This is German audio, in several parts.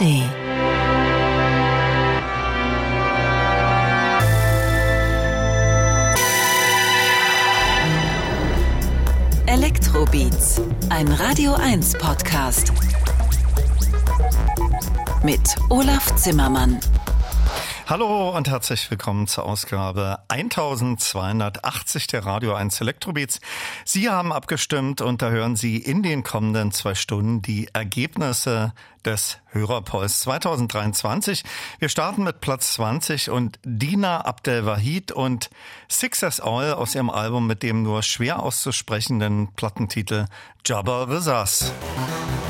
ARD. Elektrobeats, ein Radio 1 Podcast. Mit Olaf Zimmermann. Hallo und herzlich willkommen zur Ausgabe 1280 der Radio 1 Elektrobeats. Sie haben abgestimmt und da hören Sie in den kommenden zwei Stunden die Ergebnisse des Hörerpolls 2023. Wir starten mit Platz 20 und Dina Abdelwahid und Success All aus ihrem Album mit dem nur schwer auszusprechenden Plattentitel Jabba Vizas. noch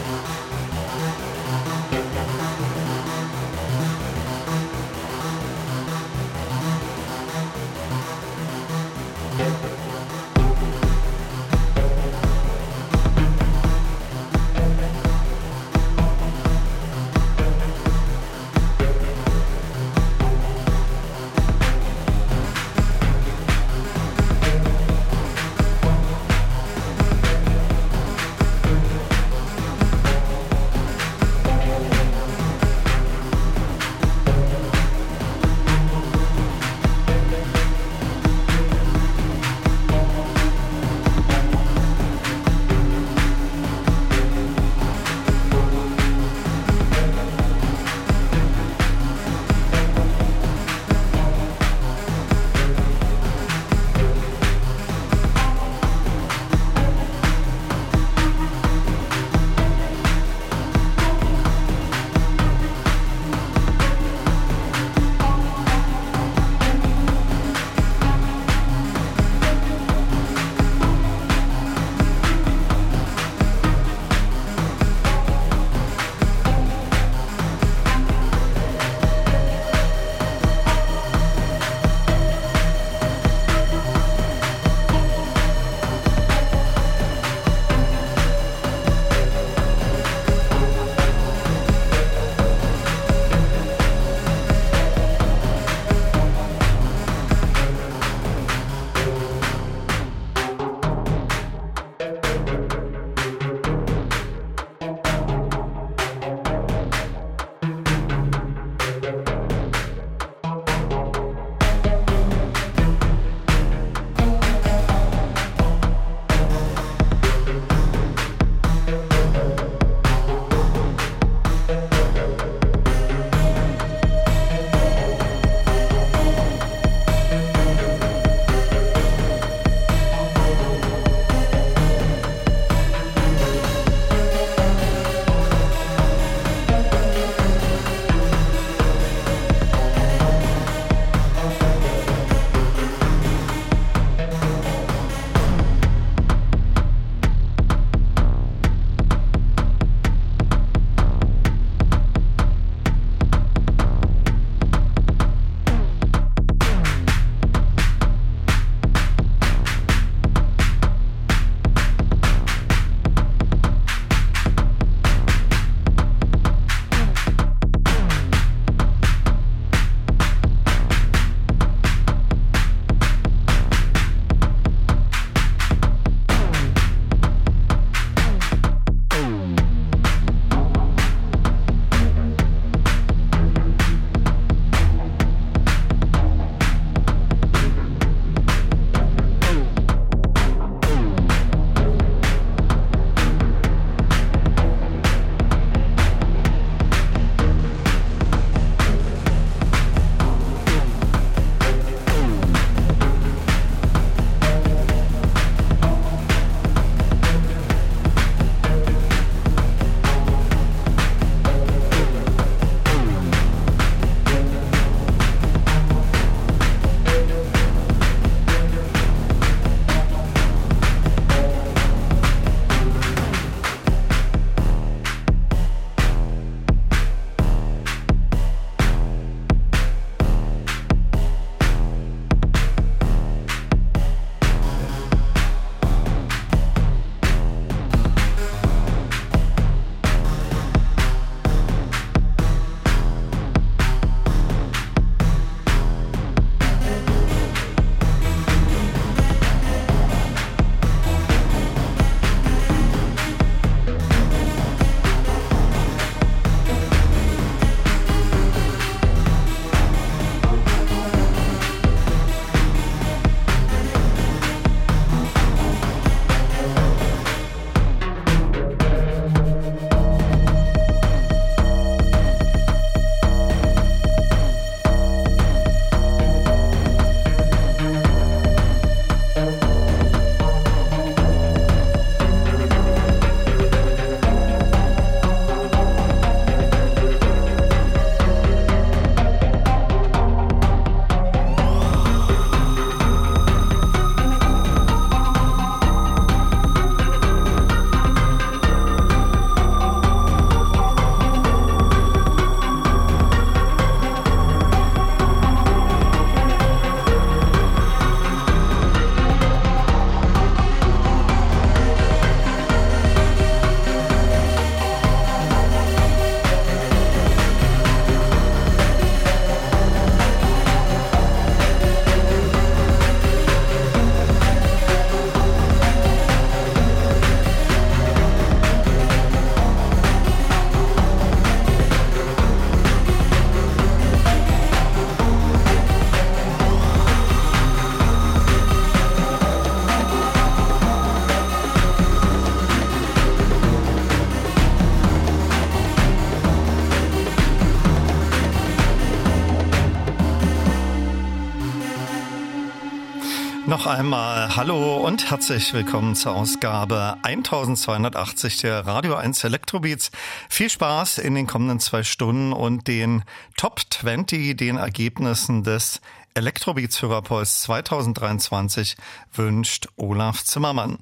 einmal Hallo und herzlich willkommen zur Ausgabe 1280 der Radio 1 Elektrobeats. Viel Spaß in den kommenden zwei Stunden und den Top 20, den Ergebnissen des Elektrobeats Hörerpuls 2023 wünscht Olaf Zimmermann.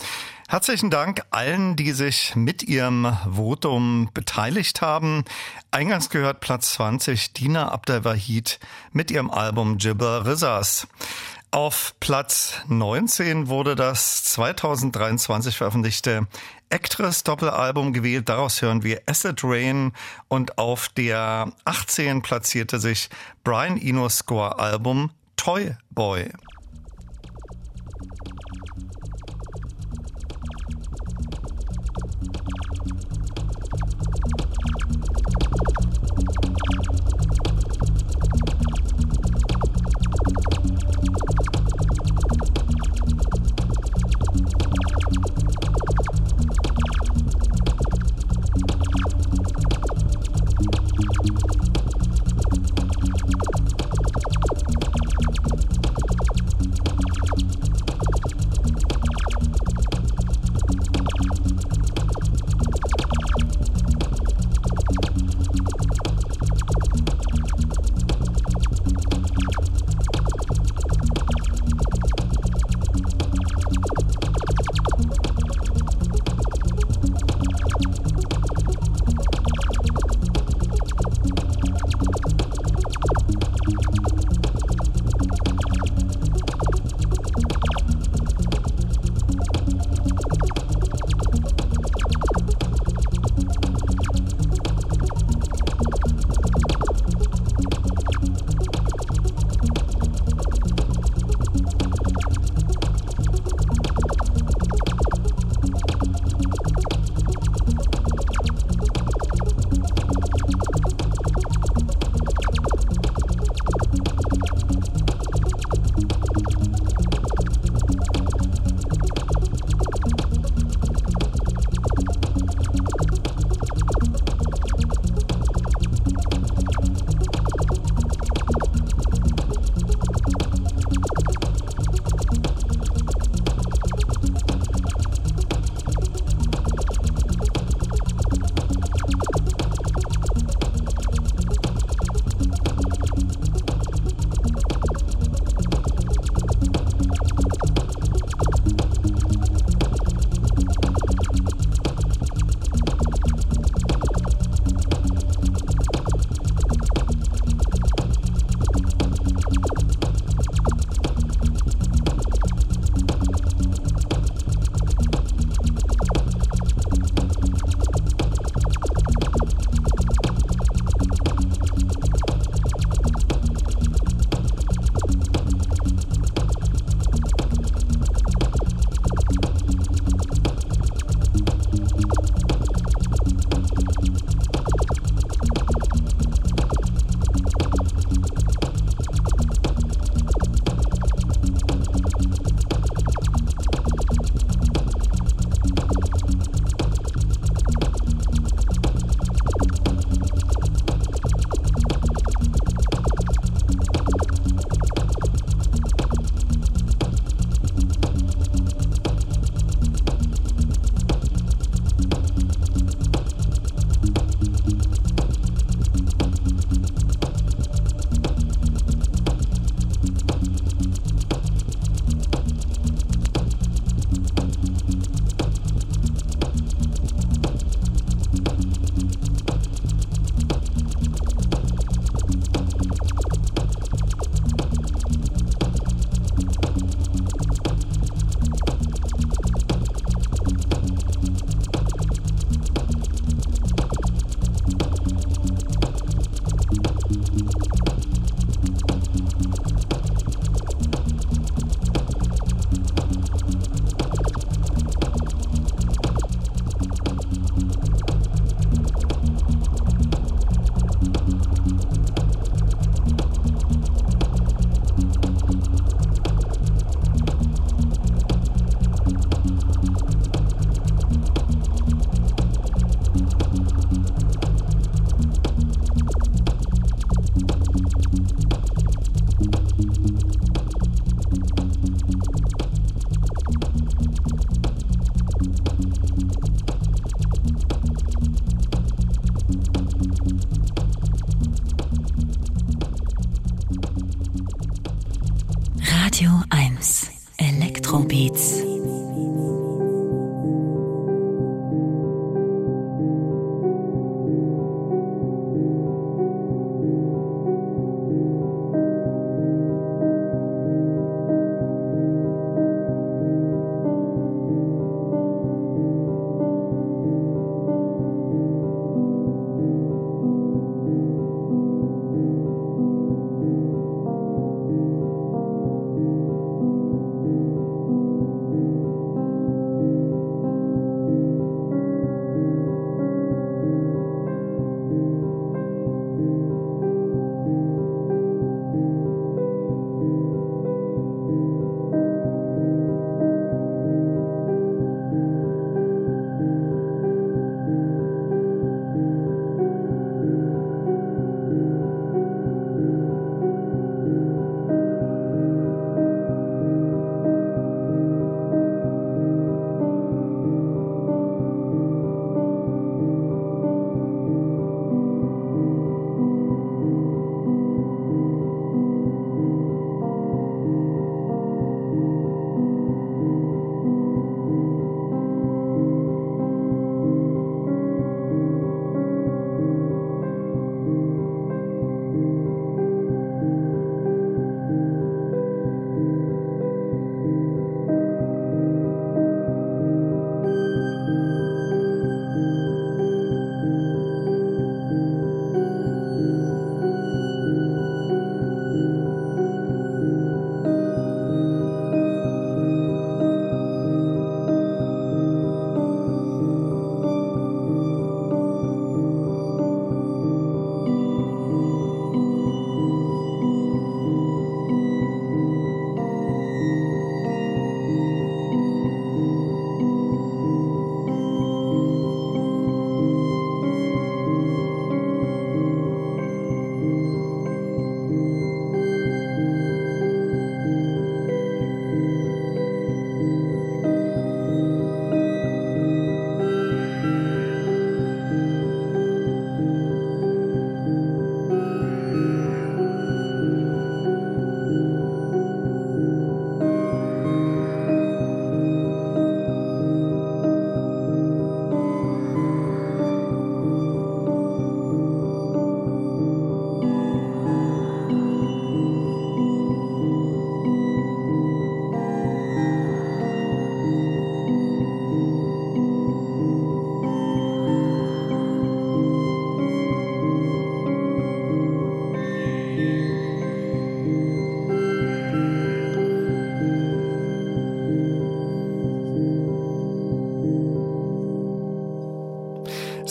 Herzlichen Dank allen, die sich mit ihrem Votum beteiligt haben. Eingangs gehört Platz 20 Dina Abdelwahid mit ihrem Album Jibber Rizzas. Auf Platz 19 wurde das 2023 veröffentlichte Actress Doppelalbum gewählt. Daraus hören wir Acid Rain und auf der 18 platzierte sich Brian Eno Score Album Toy Boy.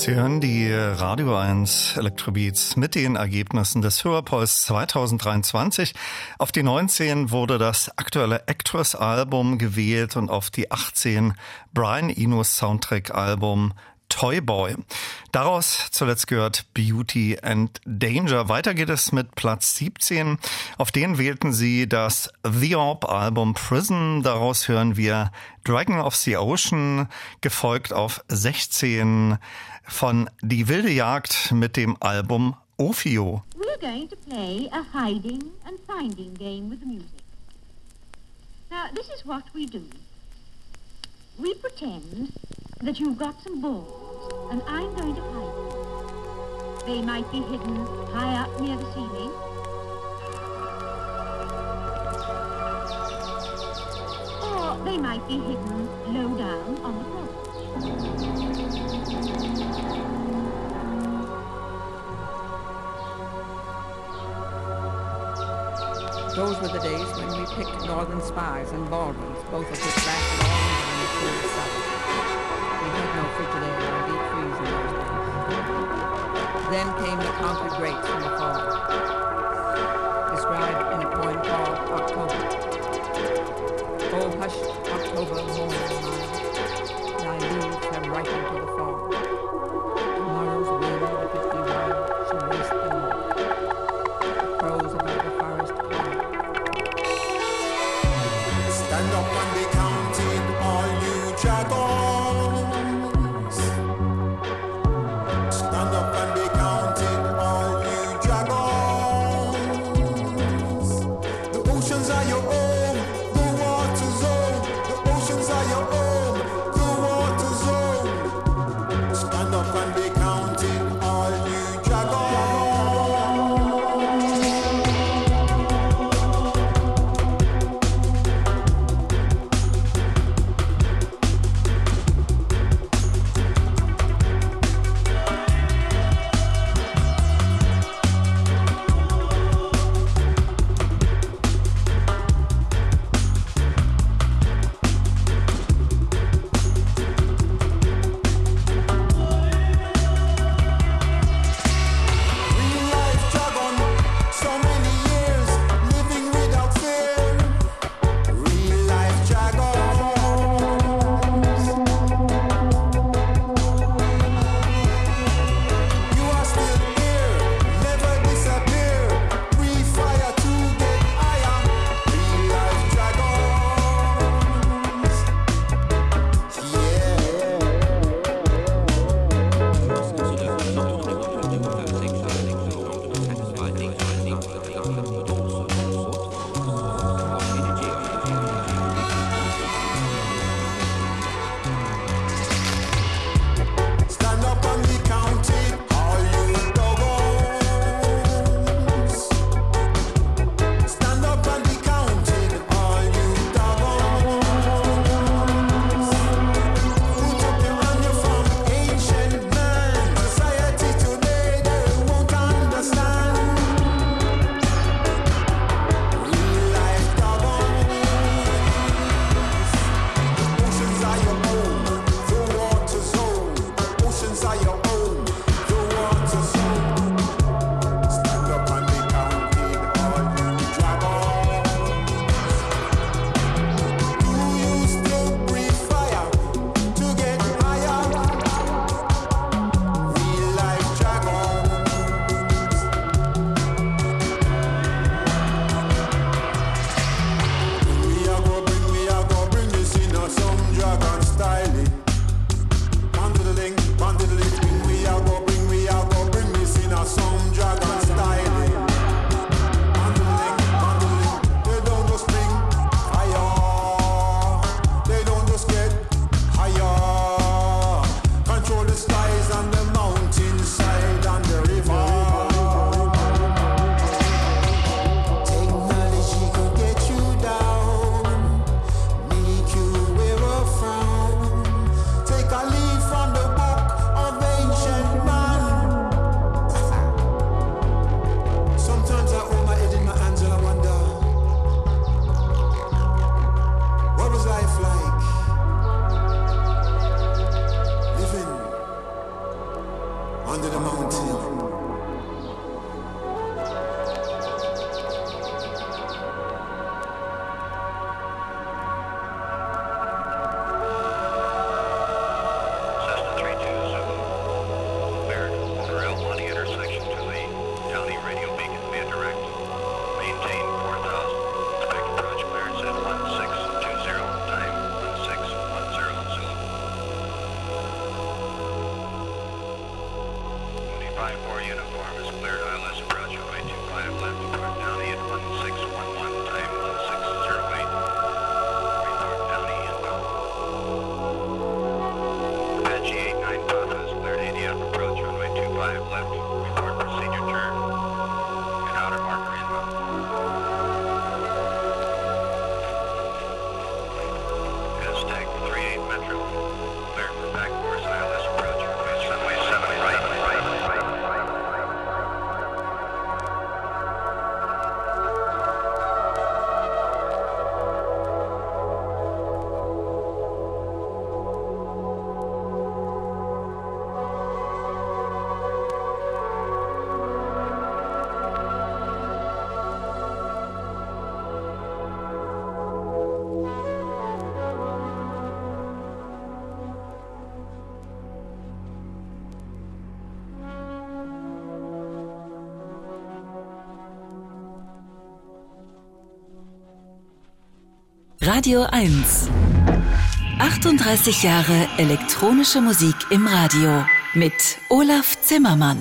Sie hören die Radio 1 Electrobeats mit den Ergebnissen des Hörerpolls 2023. Auf die 19 wurde das aktuelle Actress-Album gewählt und auf die 18 Brian Enos Soundtrack-Album Toy Boy. Daraus zuletzt gehört Beauty and Danger. Weiter geht es mit Platz 17. Auf den wählten sie das The Orb Album Prison. Daraus hören wir Dragon of the Ocean, gefolgt auf 16 von Die wilde Jagd mit dem Album Ophio. We're going to play a hiding and finding game with music. Now, this is what we do. We pretend that you've got some balls, and I'm going to hide them. They might be hidden high up near the ceiling. Or they might be hidden low down on the floor. Those were the days when we picked northern spies and baldwins, both of which lasted all winter in the south. We had no Frigidaire or deep freeze in those days. Then came the conquered grapes from the Radio 1. 38 Jahre elektronische Musik im Radio mit Olaf Zimmermann.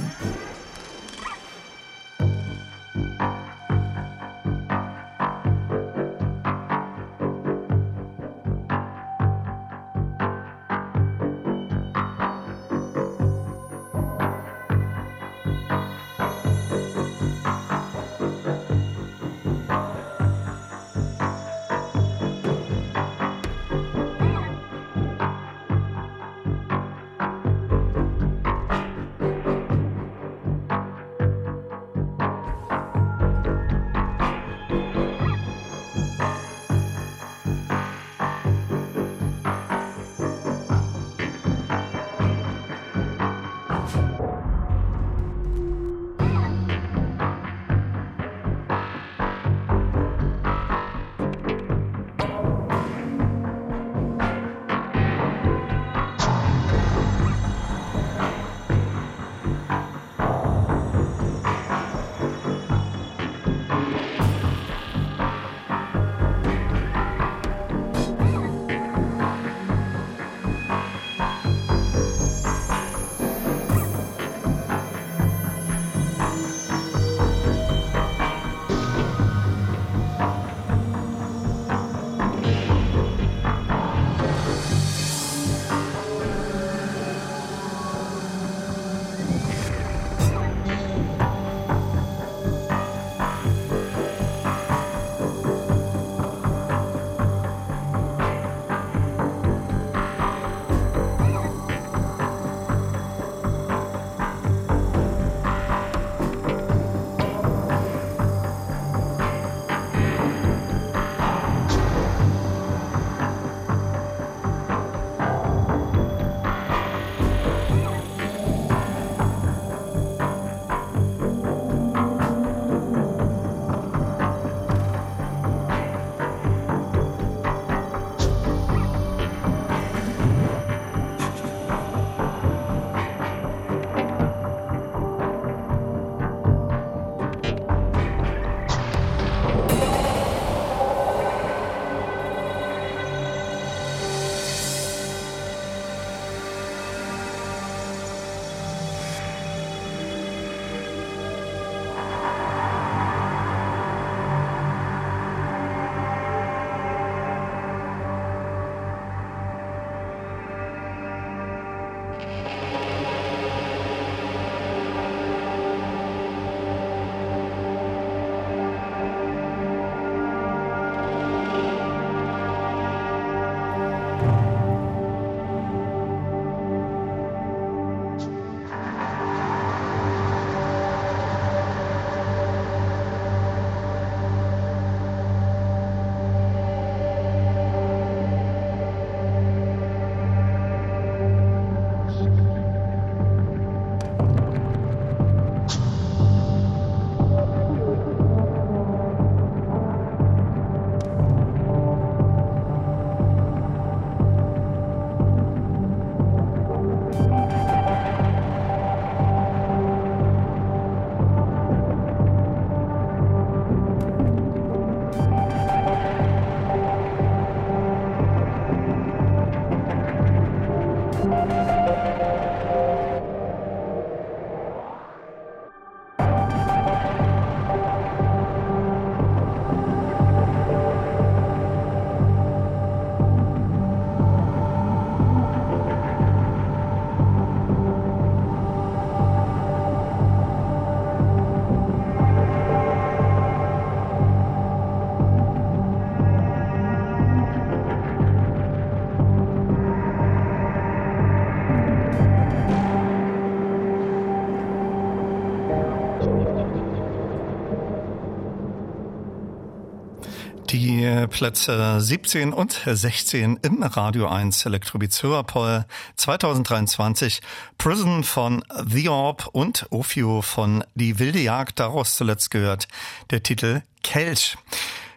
Plätze 17 und 16 im Radio 1 Elektrobeats Hörerpoll 2023 Prison von The Orb und Ophio von Die wilde Jagd, daraus zuletzt gehört der Titel Kelch.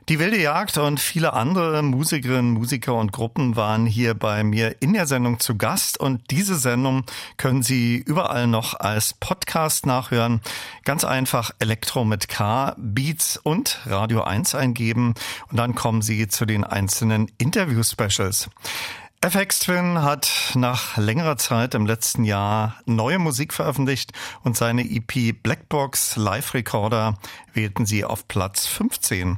Die wilde Jagd und viele andere Musikerinnen, Musiker und Gruppen waren hier bei mir in der Sendung zu Gast und diese Sendung können Sie überall noch als Podcast nachhören. Ganz einfach Elektro mit K, Beats und Radio 1 eingeben und dann kommen Sie zu den einzelnen Interview-Specials. FX Twin hat nach längerer Zeit im letzten Jahr neue Musik veröffentlicht und seine EP Blackbox Live Recorder wählten sie auf Platz 15.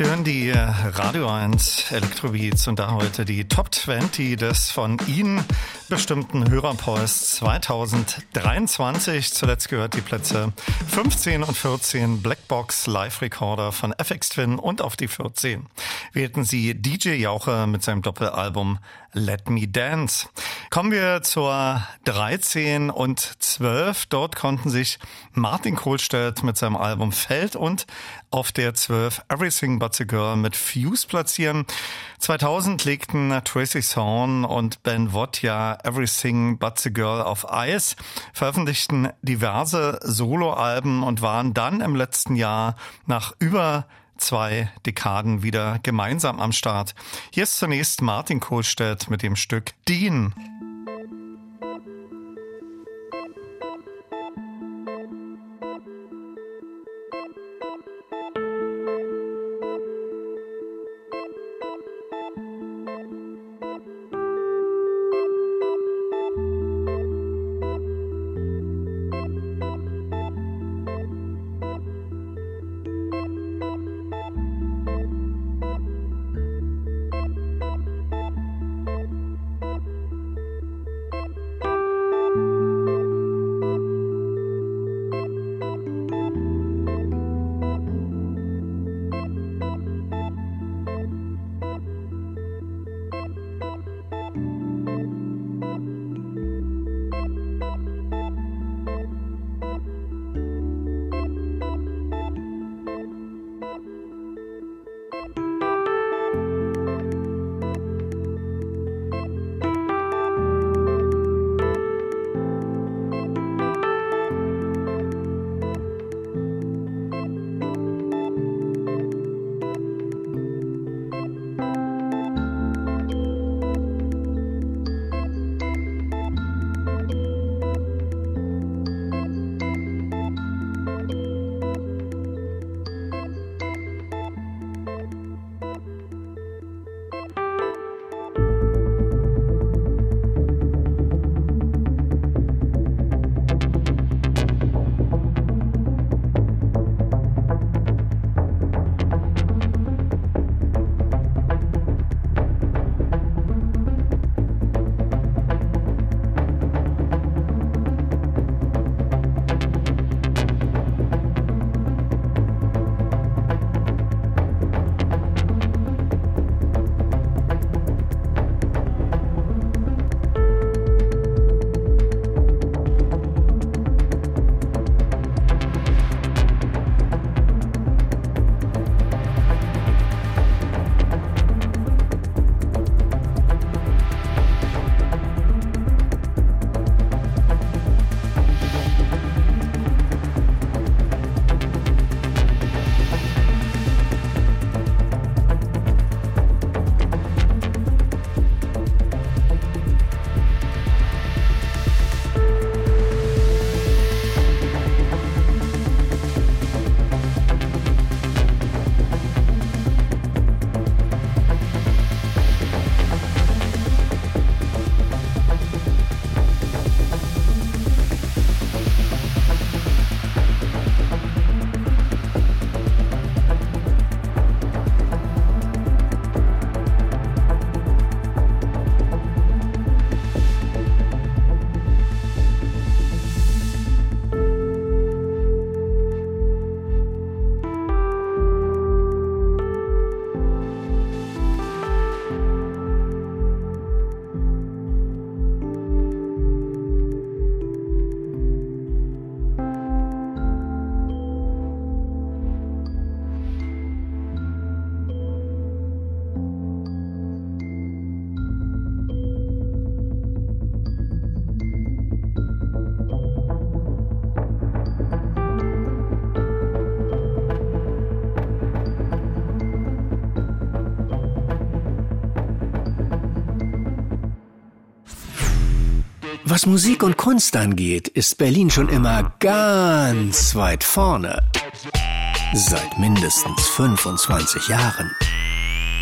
Hören die äh, Radio 1 Elektrobeats und da heute die Top 20 des von Ihnen bestimmten Hörerpost 2023. Zuletzt gehört die Plätze 15 und 14 Blackbox Live Recorder von FX Twin und auf die 14 wählten Sie DJ Jauche mit seinem Doppelalbum Let Me Dance. Kommen wir zur 13 und 12. Dort konnten sich Martin Kohlstedt mit seinem Album Feld und auf der 12 Everything But a Girl mit Fuse platzieren. 2000 legten Tracy Thorn und Ben Watt ja Everything But a Girl auf Eis, veröffentlichten diverse Soloalben und waren dann im letzten Jahr nach über zwei Dekaden wieder gemeinsam am Start. Hier ist zunächst Martin Kohlstedt mit dem Stück Dean. Was Musik und Kunst angeht, ist Berlin schon immer ganz weit vorne. Seit mindestens 25 Jahren.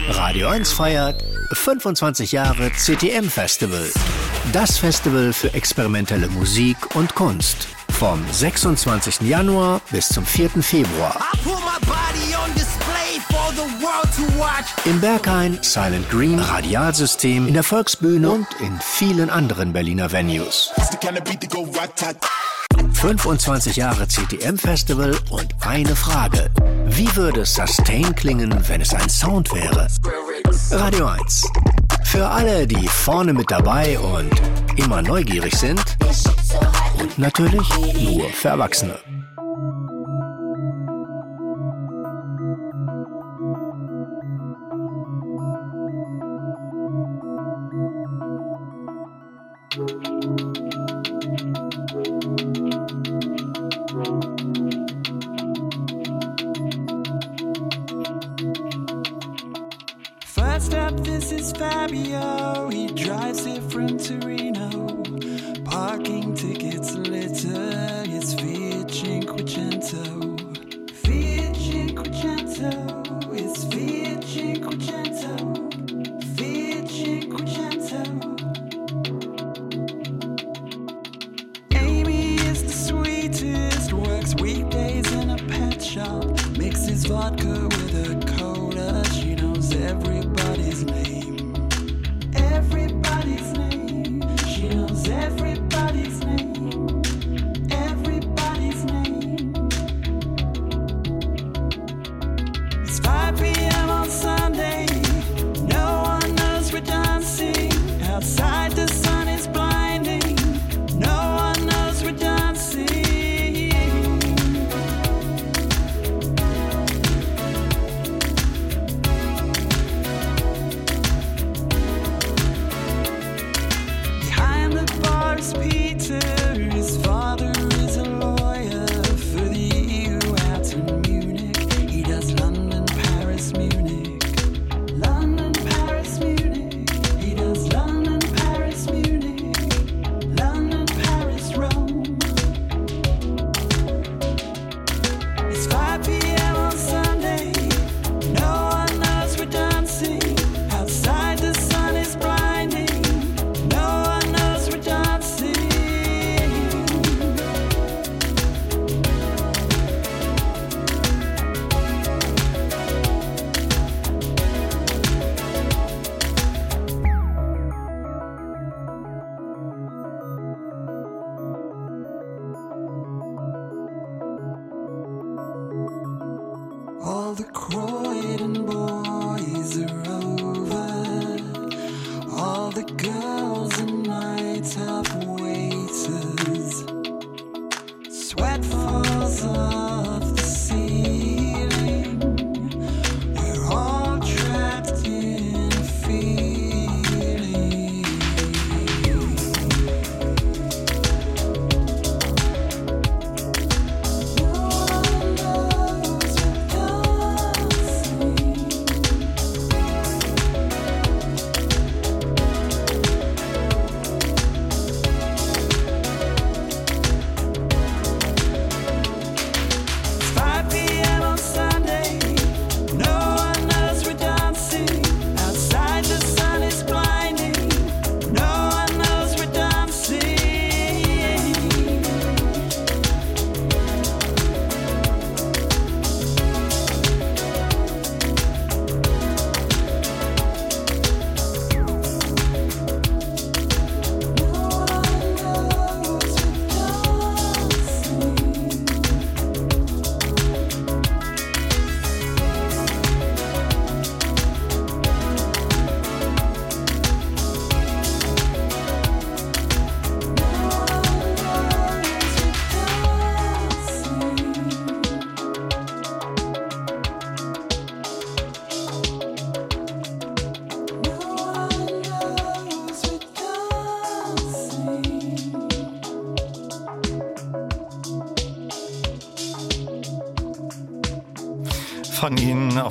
Radio 1 feiert 25 Jahre CTM Festival. Das Festival für experimentelle Musik und Kunst. Vom 26. Januar bis zum 4. Februar. Im Berghain, Silent Green, Radialsystem, in der Volksbühne und in vielen anderen Berliner Venues. 25 Jahre CTM Festival und eine Frage. Wie würde Sustain klingen, wenn es ein Sound wäre? Radio 1. Für alle, die vorne mit dabei und immer neugierig sind. Und natürlich nur für Erwachsene.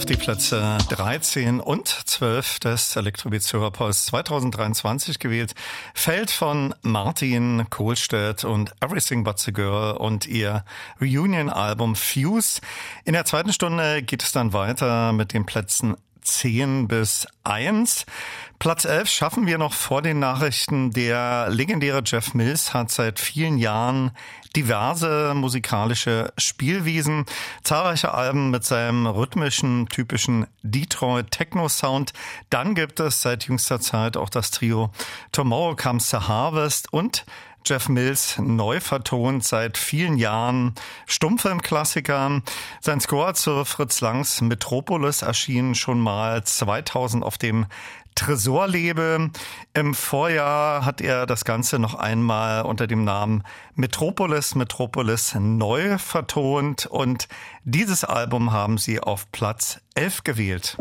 die Plätze 13 und 12 des Elektrobeats Hörerpolls 2023 gewählt. Feld von Martin Kohlstedt und Everything But the Girl und ihr Reunion-Album Fuse. In der zweiten Stunde geht es dann weiter mit den Plätzen 10 bis 1. Platz 11 schaffen wir noch vor den Nachrichten. Der legendäre Jeff Mills hat seit vielen Jahren diverse musikalische Spielwiesen, zahlreiche Alben mit seinem rhythmischen, typischen Detroit Techno Sound. Dann gibt es seit jüngster Zeit auch das Trio Tomorrow Comes the Harvest und Jeff Mills neu vertont seit vielen Jahren Stummfilmklassiker. Sein Score zu Fritz Langs Metropolis erschien schon mal 2000 auf dem Tresorlebe. Im Vorjahr hat er das Ganze noch einmal unter dem Namen Metropolis Metropolis neu vertont und dieses Album haben sie auf Platz 11 gewählt.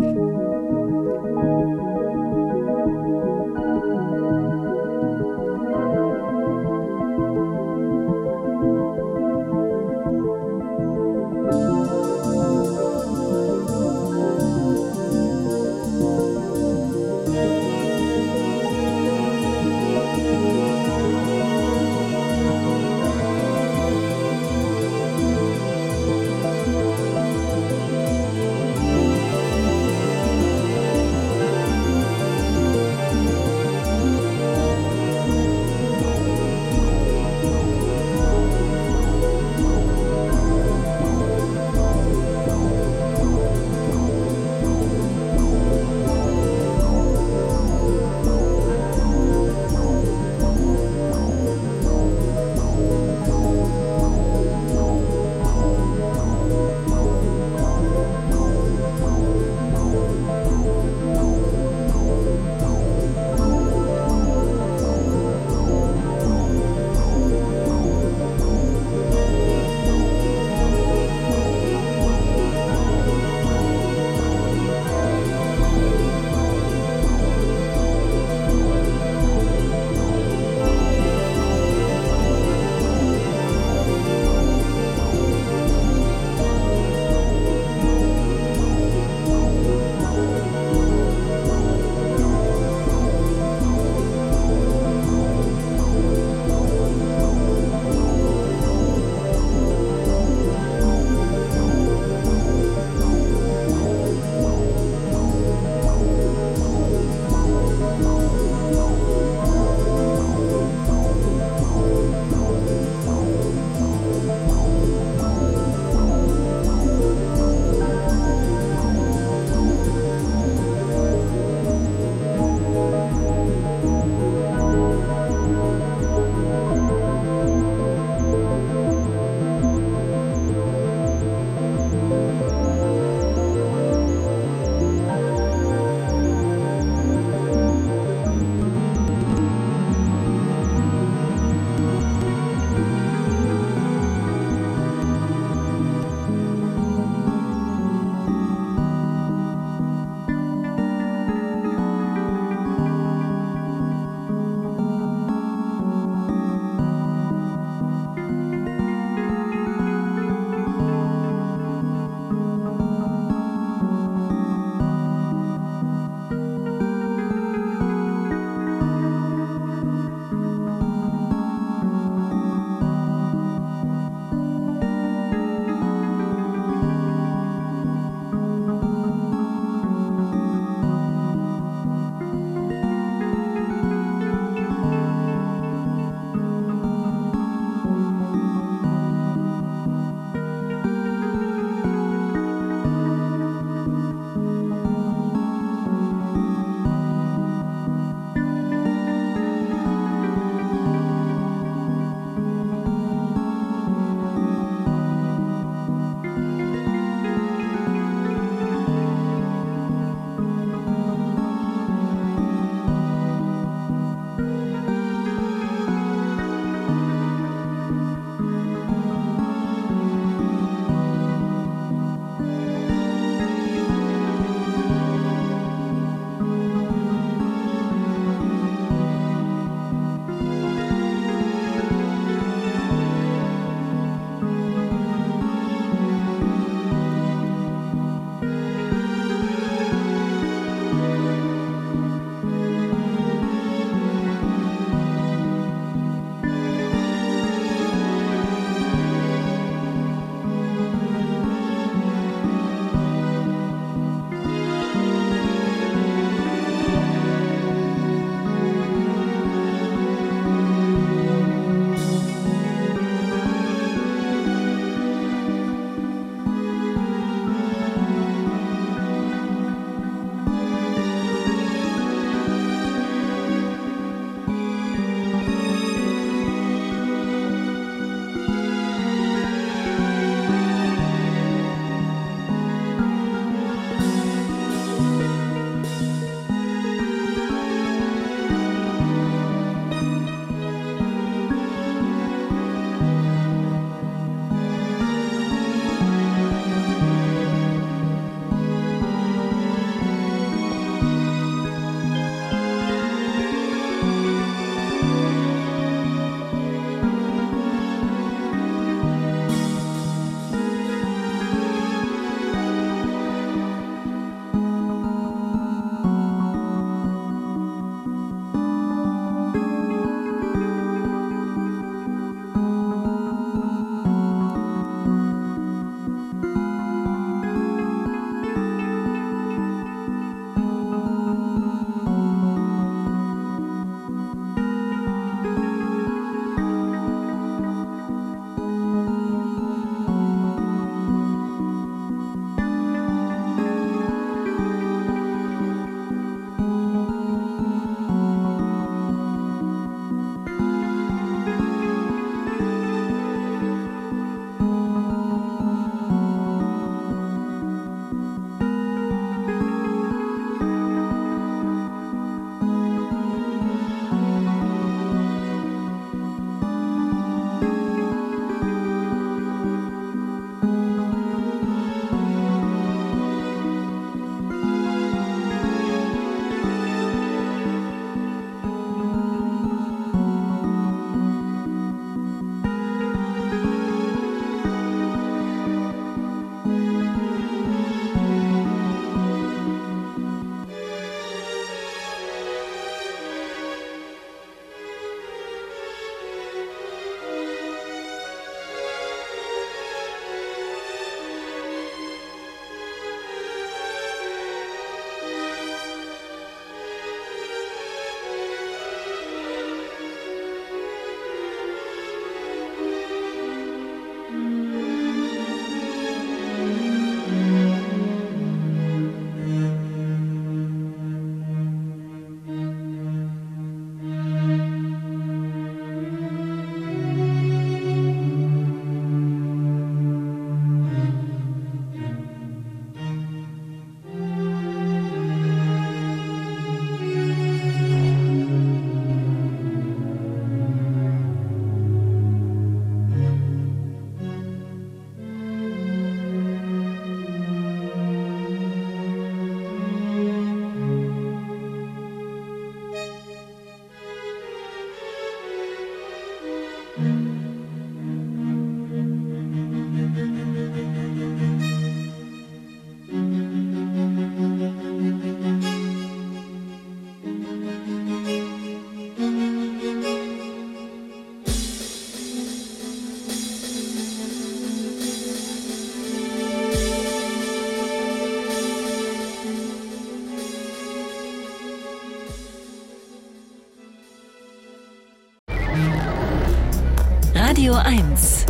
Radio 1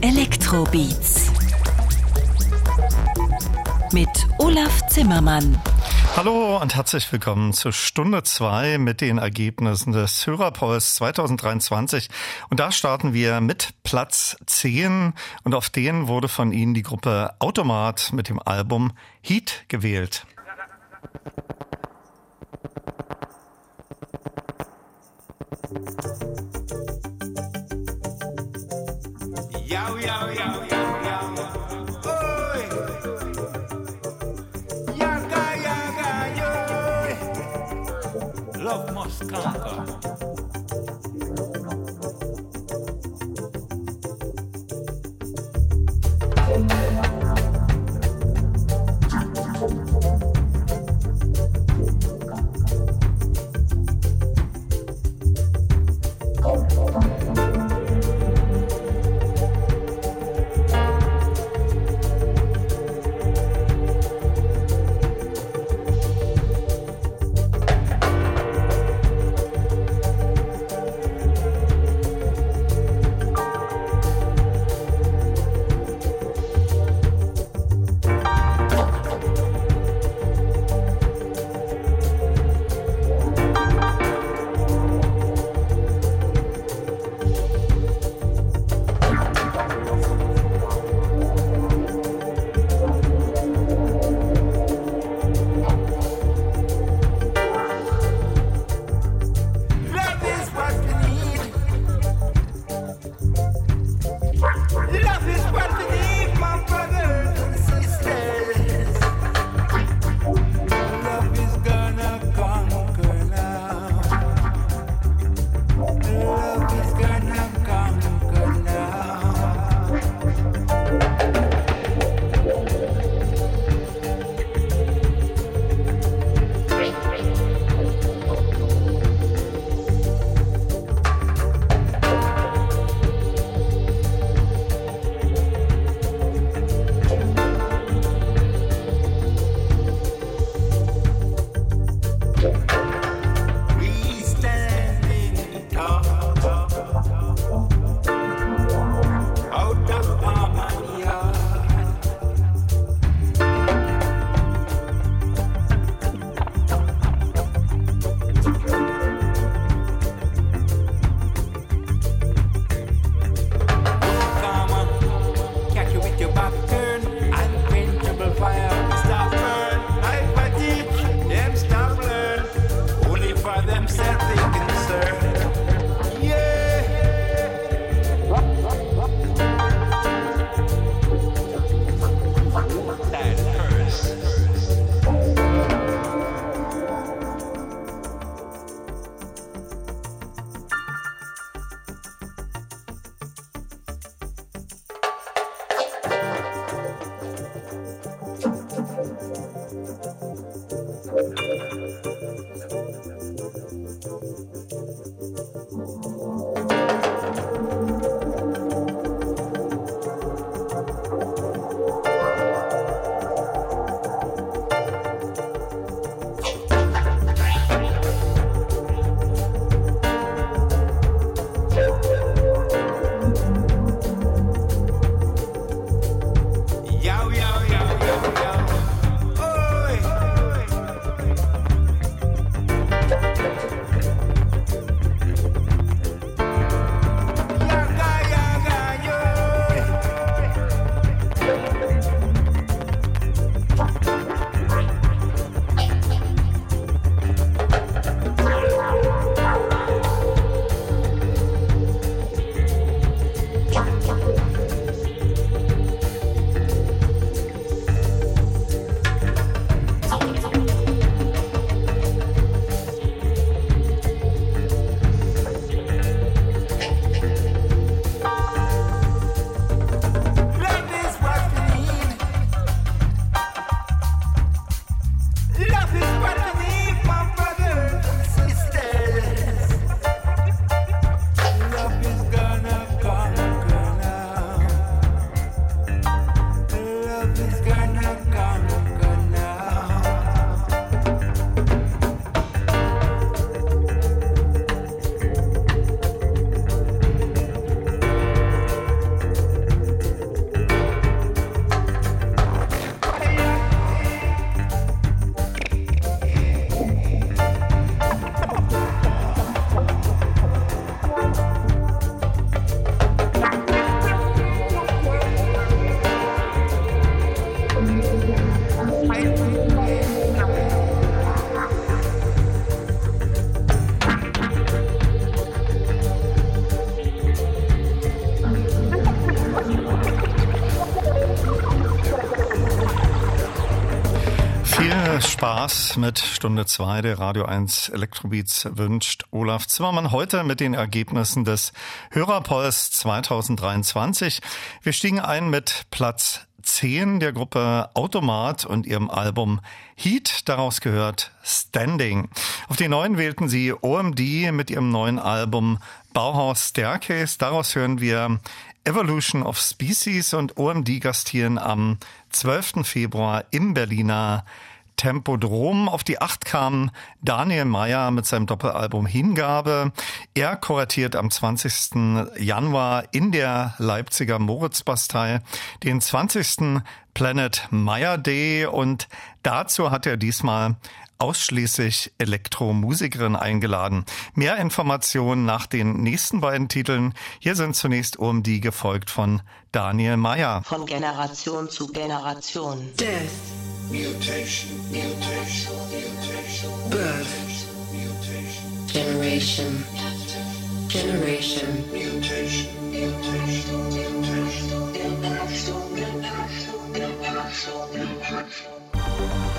Elektrobeats mit Olaf Zimmermann. Hallo und herzlich willkommen zu Stunde 2 mit den Ergebnissen des Hörerpolls 2023. Und da starten wir mit Platz 10 und auf den wurde von Ihnen die Gruppe Automat mit dem Album Heat gewählt. Love must conquer. Spaß mit Stunde 2 der Radio 1 Elektrobeats wünscht Olaf Zimmermann heute mit den Ergebnissen des Hörerpolls 2023. Wir stiegen ein mit Platz 10 der Gruppe Automat und ihrem Album Heat. Daraus gehört Standing. Auf die neuen wählten sie OMD mit ihrem neuen Album Bauhaus Staircase. Daraus hören wir Evolution of Species und OMD gastieren am 12. Februar im Berliner Tempodrom. Auf die Acht kam Daniel Meyer mit seinem Doppelalbum Hingabe. Er kuratiert am 20. Januar in der Leipziger Moritzbastei den 20. Planet Meyer Day und dazu hat er diesmal ausschließlich Elektromusikerin eingeladen. Mehr Informationen nach den nächsten beiden Titeln. Hier sind zunächst um die gefolgt von Daniel Meyer. Von Generation zu Generation. Death. Mutation, mutation, mutation. Birth. Mutation, Generation. Generation. mutation, mutation, mutation. Generation.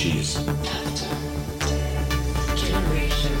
Species. Generation.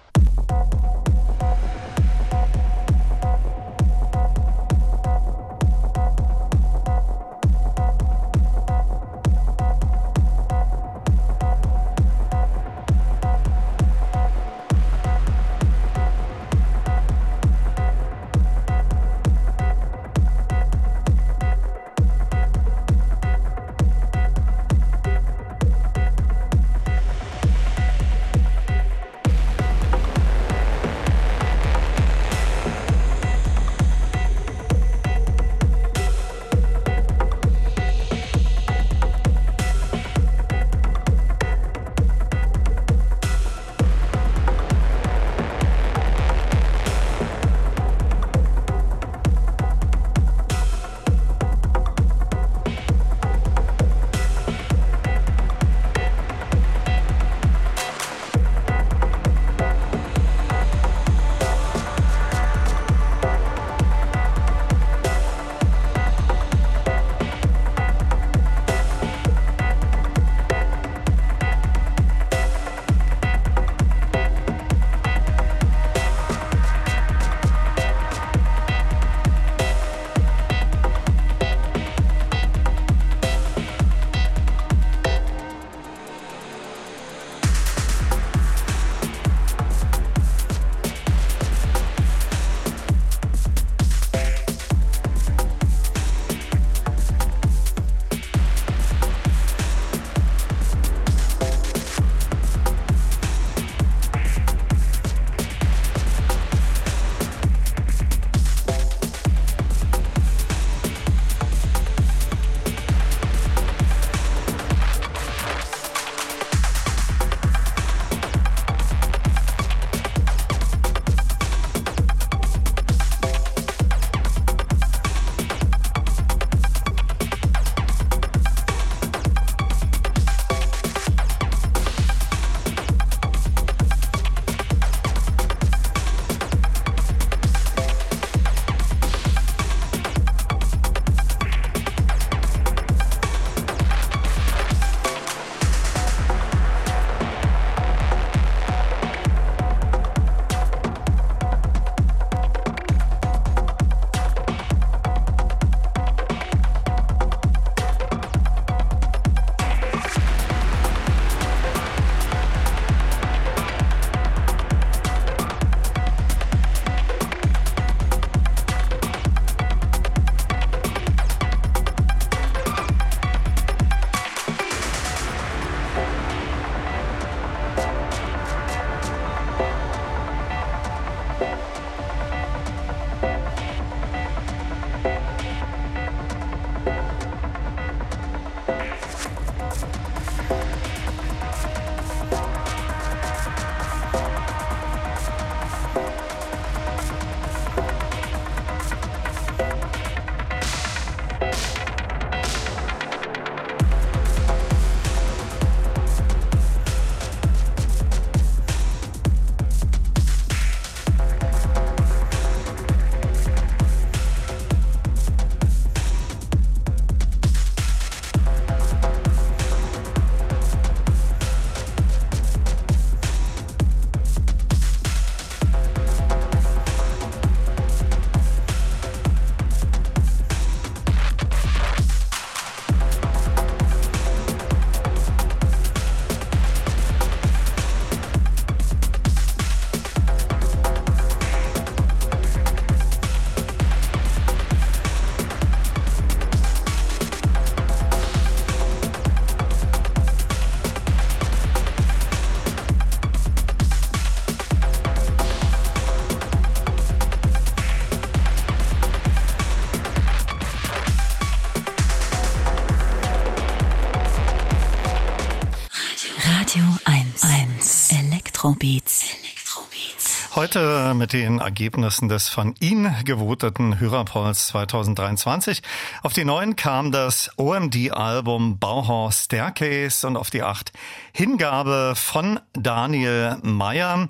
Elektrobeats. Heute mit den Ergebnissen des von Ihnen gewoteten Hörerpolls 2023. Auf die 9 kam das OMD-Album Bauhaus Staircase und auf die 8 Hingabe von Daniel Mayer.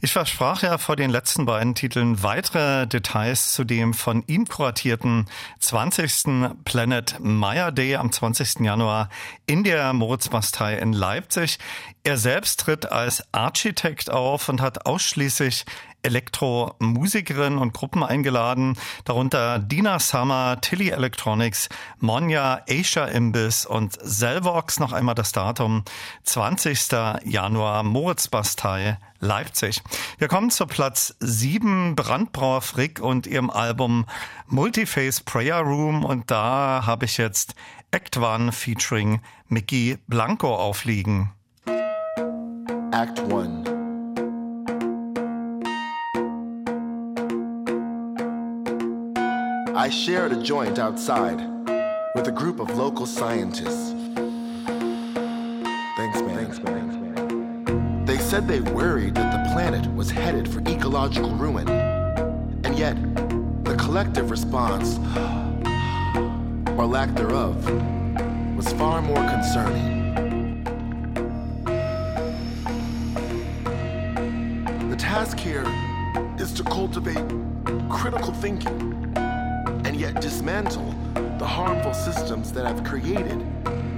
Ich versprach ja vor den letzten beiden Titeln weitere Details zu dem von ihm kuratierten 20. Planet Meyer Day am 20. Januar in der Moritzbastei in Leipzig. Er selbst tritt als Architekt auf und hat ausschließlich Elektromusikerinnen und Gruppen eingeladen, darunter Dina Summer, Tilly Electronics, Monja, Asia Imbiss und Selvox. Noch einmal das Datum 20. Januar, Moritzbastei, Leipzig. Wir kommen zu Platz 7, Brandbrauer Frick und ihrem Album Multiface Prayer Room und da habe ich jetzt Act One featuring Mickey Blanco aufliegen. Act 1 I shared a joint outside with a group of local scientists. Thanks, man. Thanks, man. They said they worried that the planet was headed for ecological ruin. And yet, the collective response, or lack thereof, was far more concerning. Task here is to cultivate critical thinking and yet dismantle the harmful systems that have created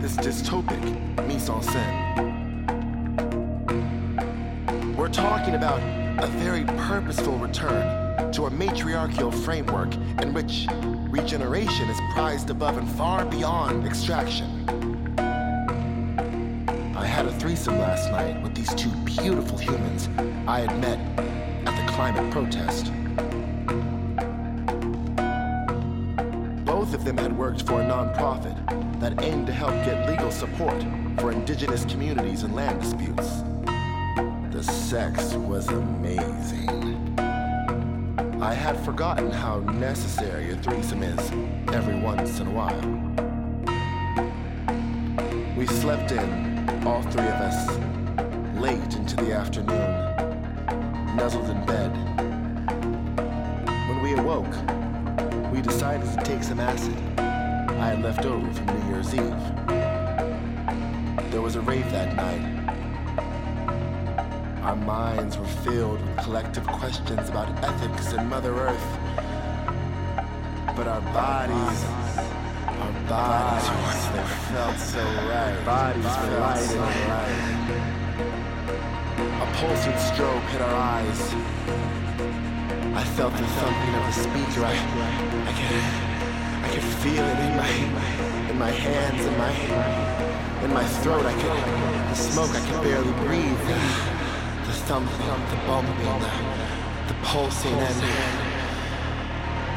this dystopic mise en scène. We're talking about a very purposeful return to a matriarchal framework in which regeneration is prized above and far beyond extraction. Threesome last night with these two beautiful humans I had met at the climate protest. Both of them had worked for a nonprofit that aimed to help get legal support for indigenous communities and land disputes. The sex was amazing. I had forgotten how necessary a threesome is every once in a while. We slept in, all three of us, late into the afternoon, nuzzled in bed. When we awoke, we decided to take some acid I had left over from New Year's Eve. There was a rave that night. Our minds were filled with collective questions about ethics and Mother Earth. But our bodies, bodies, they felt so right. Bodies were light and right. A pulsing strobe hit our eyes. I felt the thumping of the speaker. I, I could, I could feel it in my, in my hands, in my, in my throat. I could, the smoke. I could barely breathe. The thumping, the bumping, the, the pulsing, and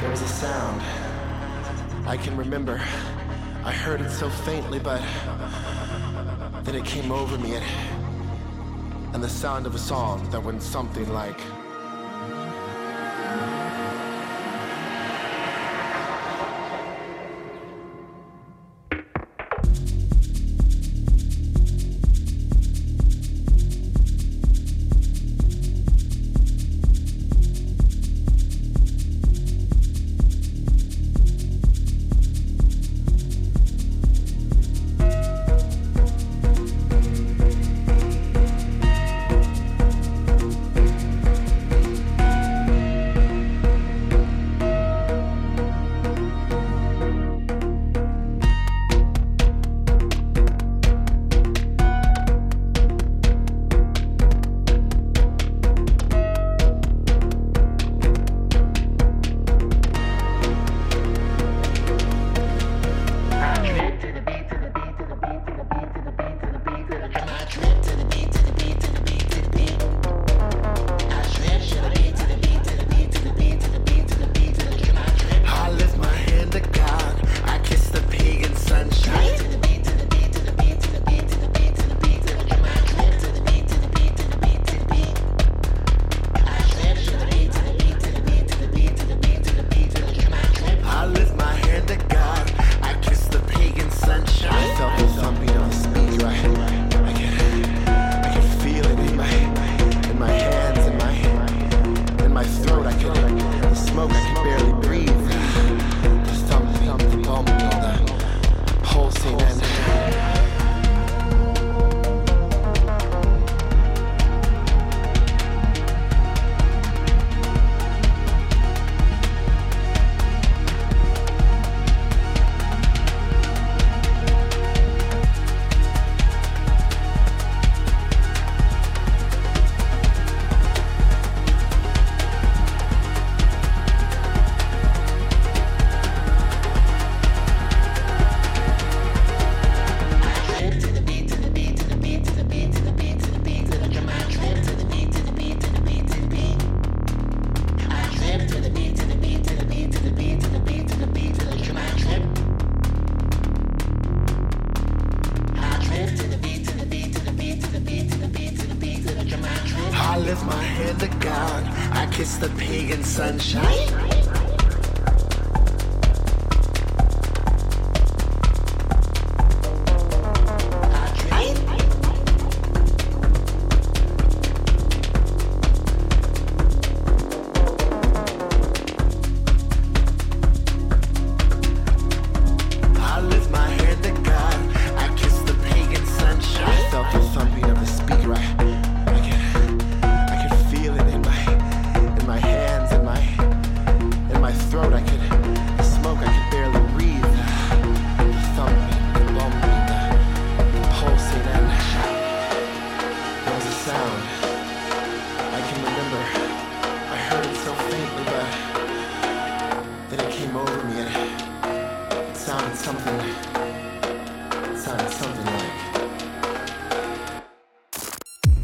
there was a sound. I can remember. I heard it so faintly, but then it came over me, and, and the sound of a song that went something like.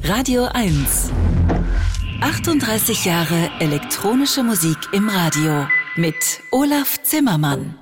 Radio 1. 38 Jahre elektronische Musik im Radio mit Olaf Zimmermann.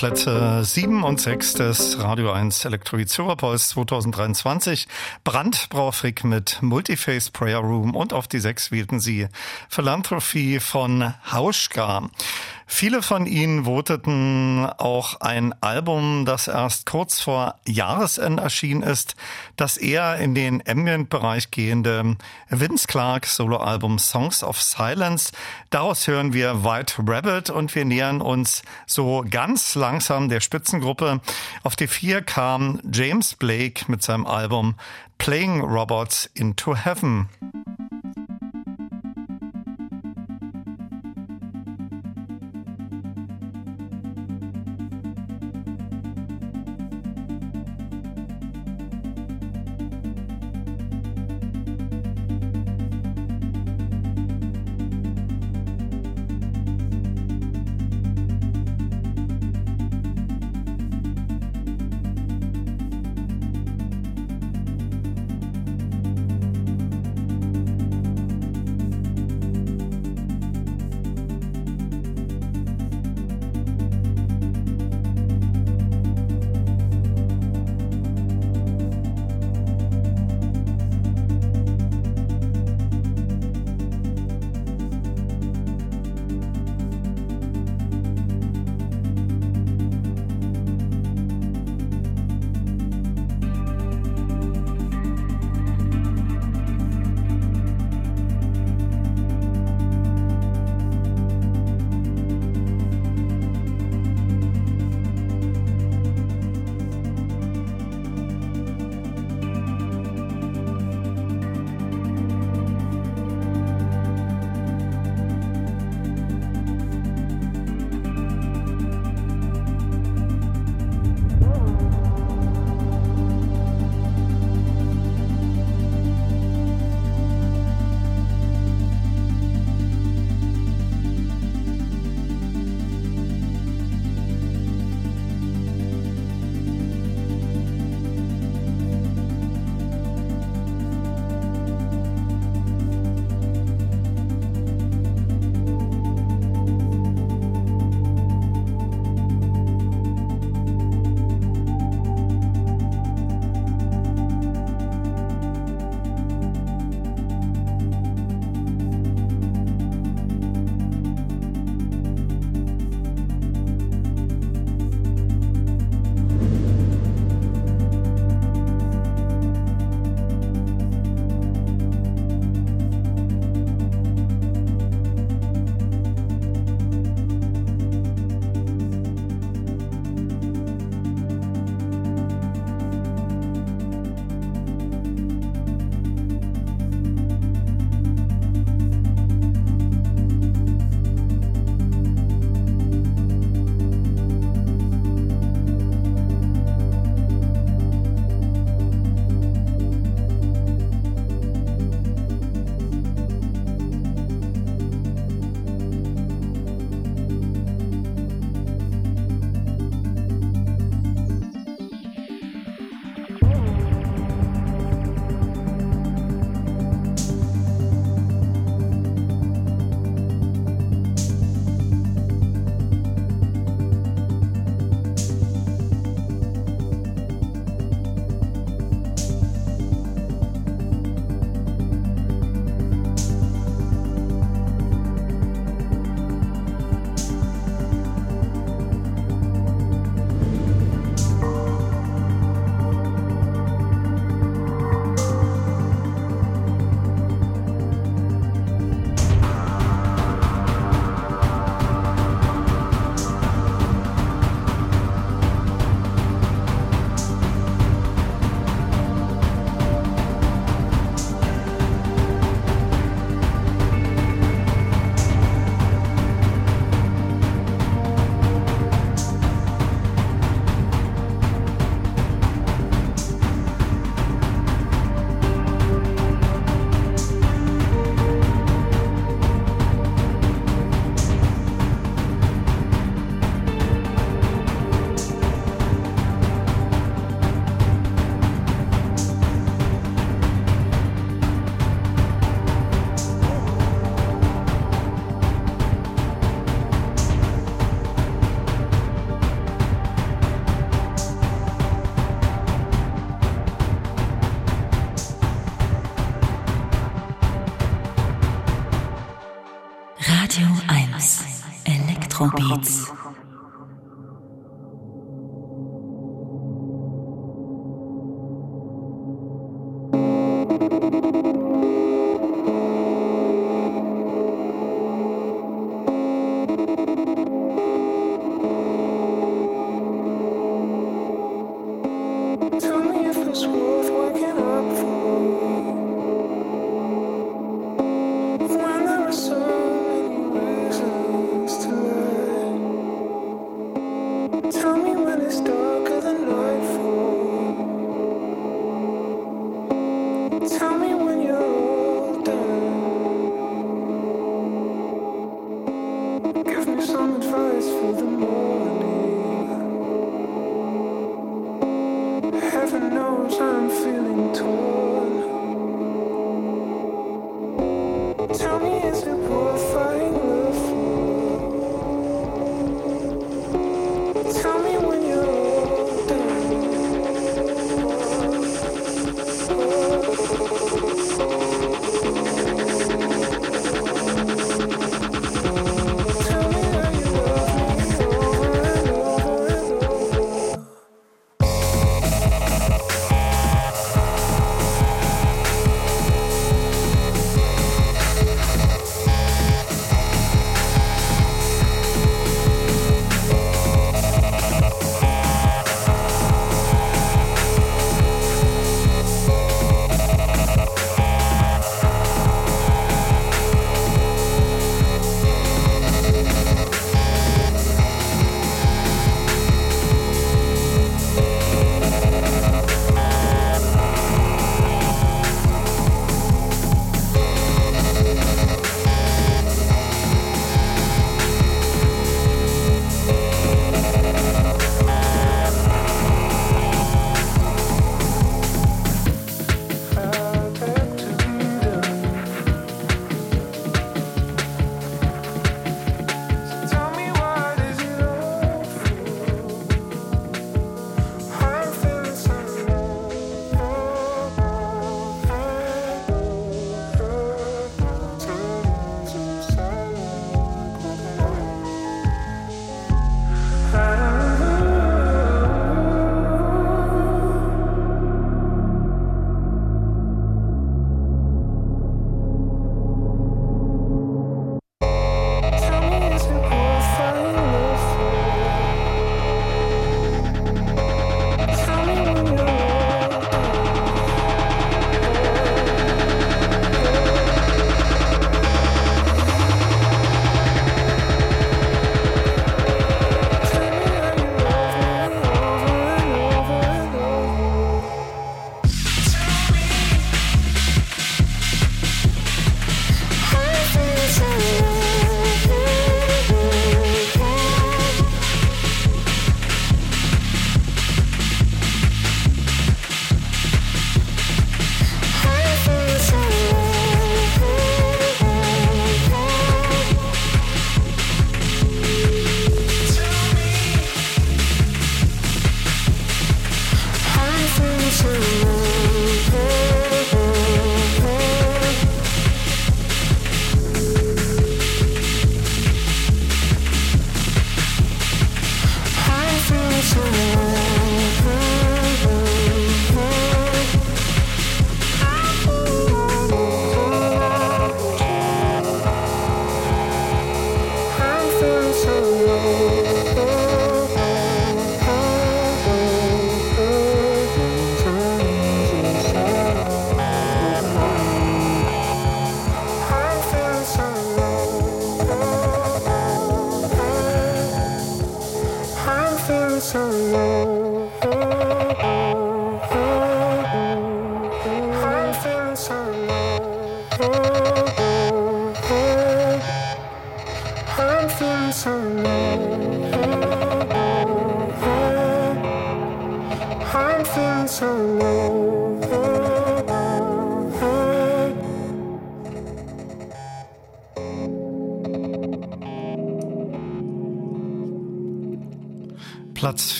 Plätze 7 und 6 des Radio 1 Electrobeats Superpulse 2023. Brandbraufrick mit Multiface Prayer Room und auf die 6 wählten sie Philanthropy von Hauschka. Viele von ihnen voteten auch ein Album, das erst kurz vor Jahresende erschienen ist, das eher in den Ambient-Bereich gehende Vince Clark Soloalbum Songs of Silence. Daraus hören wir White Rabbit und wir nähern uns so ganz langsam der Spitzengruppe. Auf die vier kam James Blake mit seinem Album Playing Robots into Heaven. Electrobeats. Tell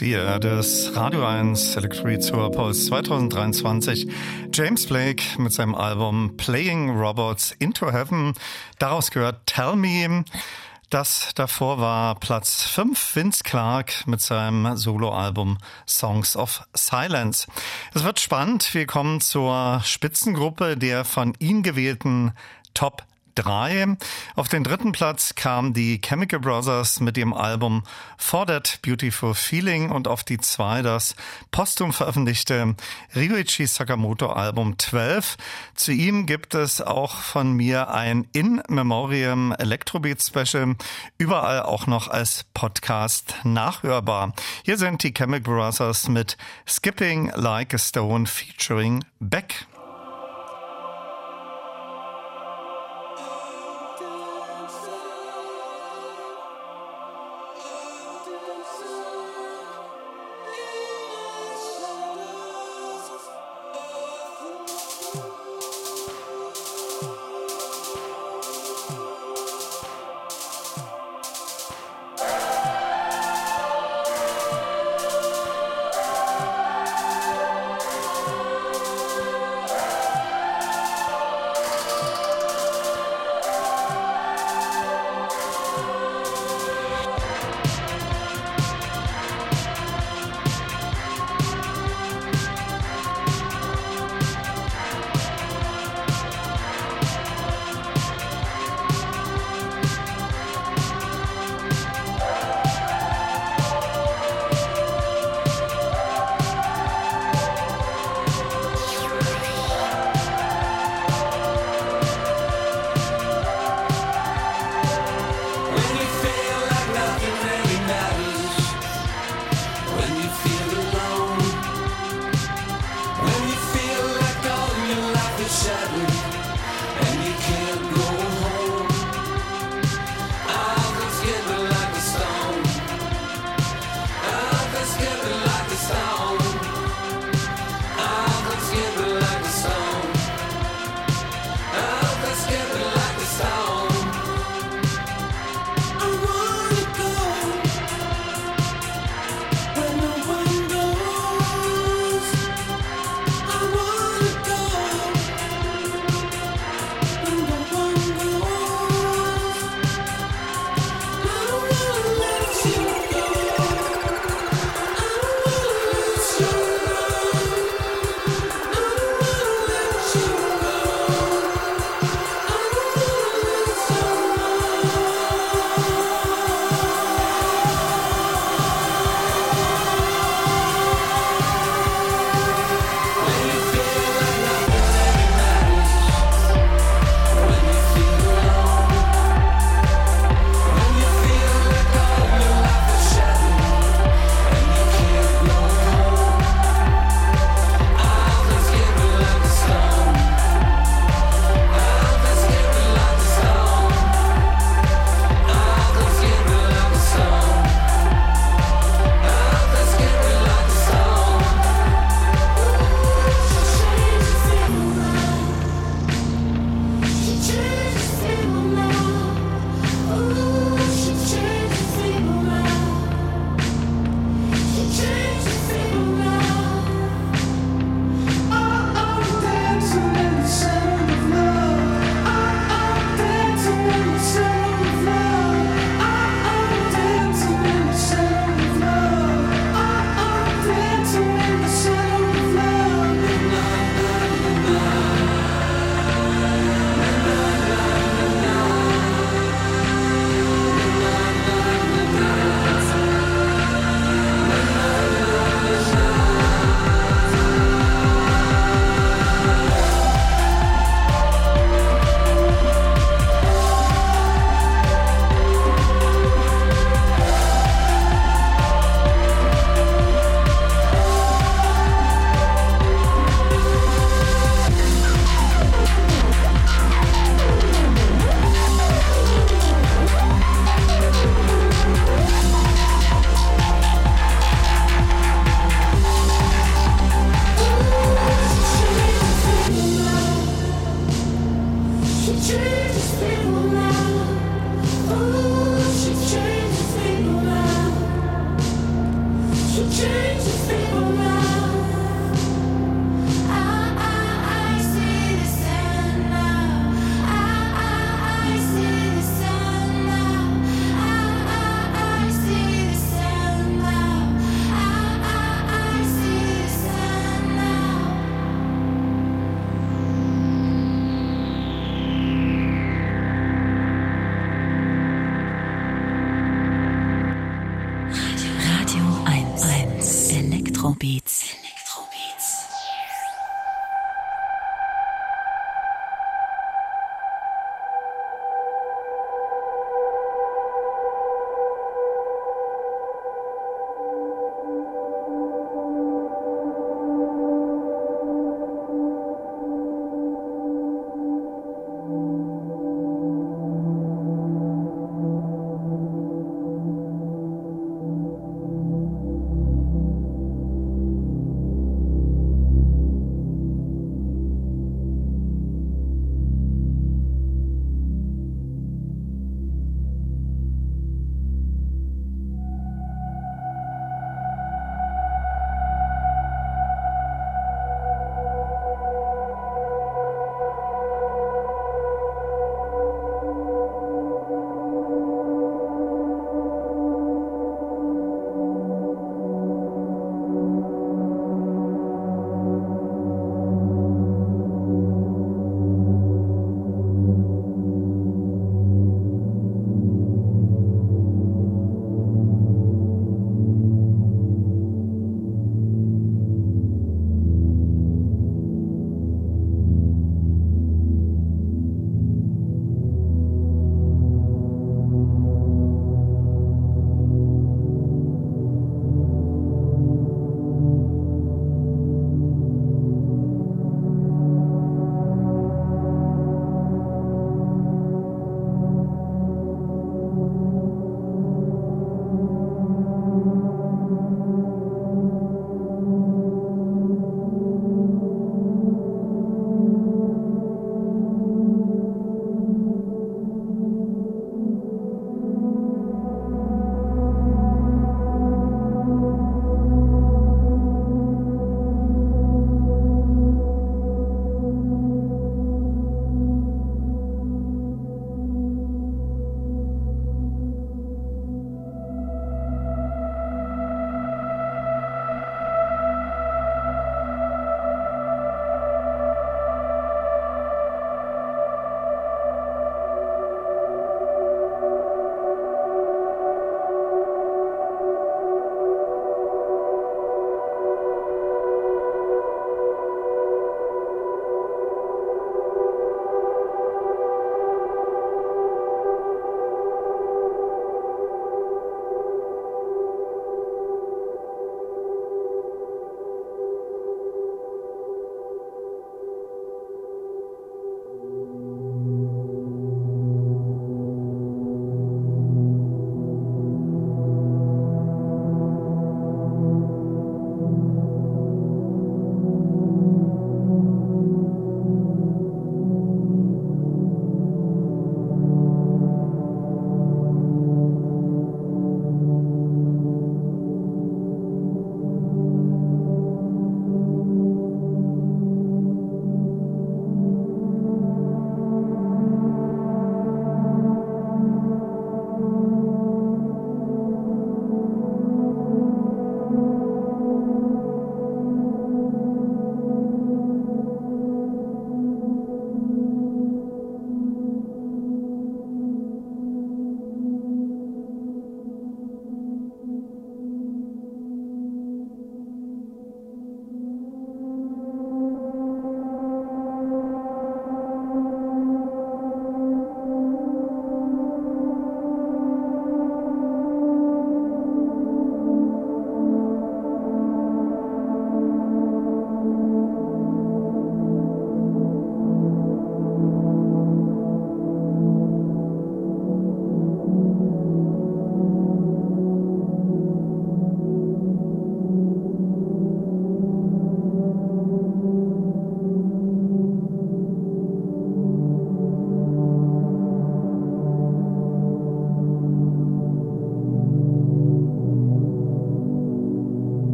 4 des Radio 1 Electric Tour Post 2023. James Blake mit seinem Album Playing Robots into Heaven. Daraus gehört Tell Me. Das davor war Platz 5 Vince Clark mit seinem Soloalbum Songs of Silence. Es wird spannend. Wir kommen zur Spitzengruppe der von ihm gewählten Top 3. Auf den dritten Platz kamen die Chemical Brothers mit dem Album For That Beautiful Feeling und auf die 2 das posthum veröffentlichte Ryuichi Sakamoto Album 12. Zu ihm gibt es auch von mir ein In Memoriam Electrobeat Special, überall auch noch als Podcast nachhörbar. Hier sind die Chemical Brothers mit Skipping Like a Stone featuring Beck.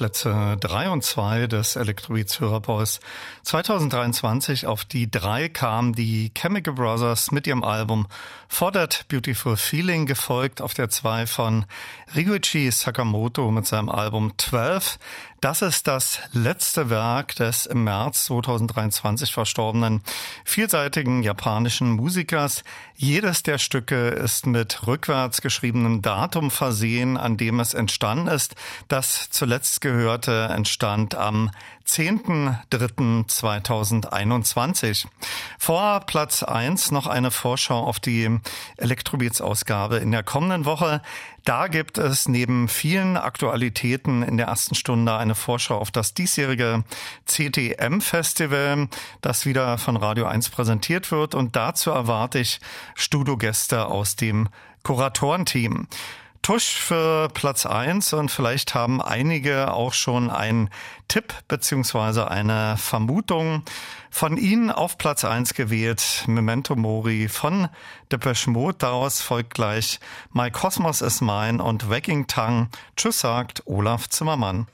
Plätze 3 und 2 des Electrobeats Hörerboys 2023 auf die 3 kam die Chemical Brothers mit ihrem Album For That Beautiful Feeling, gefolgt auf der 2 von Ryuichi Sakamoto mit seinem Album 12. Das ist das letzte Werk des im März 2023 verstorbenen vielseitigen japanischen Musikers. Jedes der Stücke ist mit rückwärts geschriebenem Datum versehen, an dem es entstanden ist. Das zuletzt gehörte entstand am 10.03.2021. Vor Platz 1 noch eine Vorschau auf die Elektrobeats-Ausgabe in der kommenden Woche. Da gibt es neben vielen Aktualitäten in der ersten Stunde eine Vorschau auf das diesjährige CTM-Festival, das wieder von Radio 1 präsentiert wird. Und dazu erwarte ich Studiogäste aus dem Kuratorenteam. Tusch für Platz eins und vielleicht haben einige auch schon einen Tipp beziehungsweise eine Vermutung von Ihnen auf Platz eins gewählt. Memento Mori von Depeche Mode. Daraus folgt gleich My Cosmos is Mine und Waking Tongue. Tschüss sagt Olaf Zimmermann.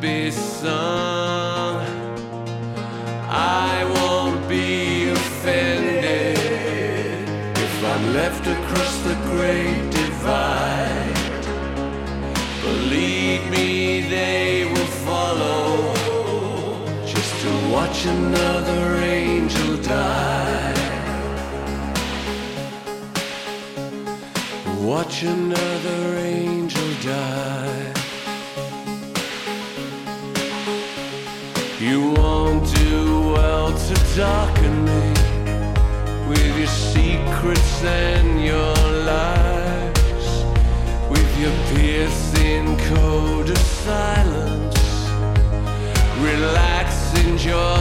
be some. joy.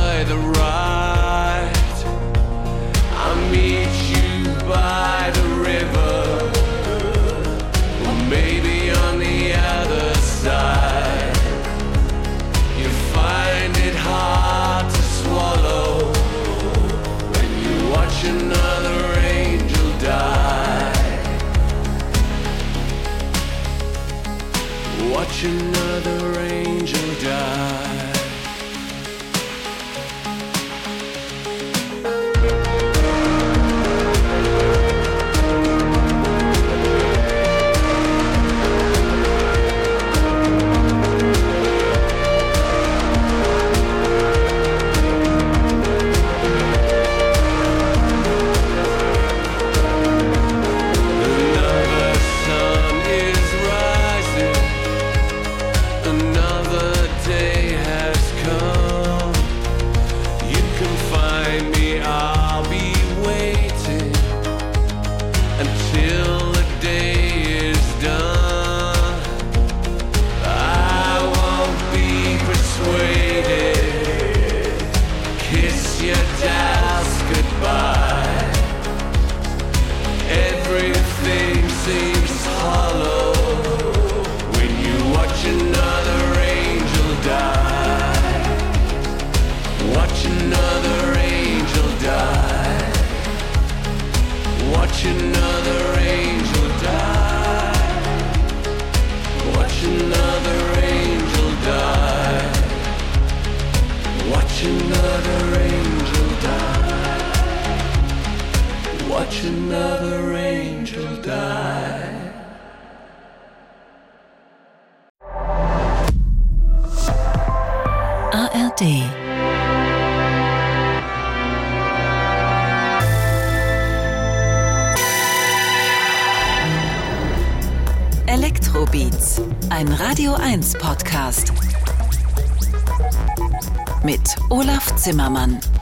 Zimmermann.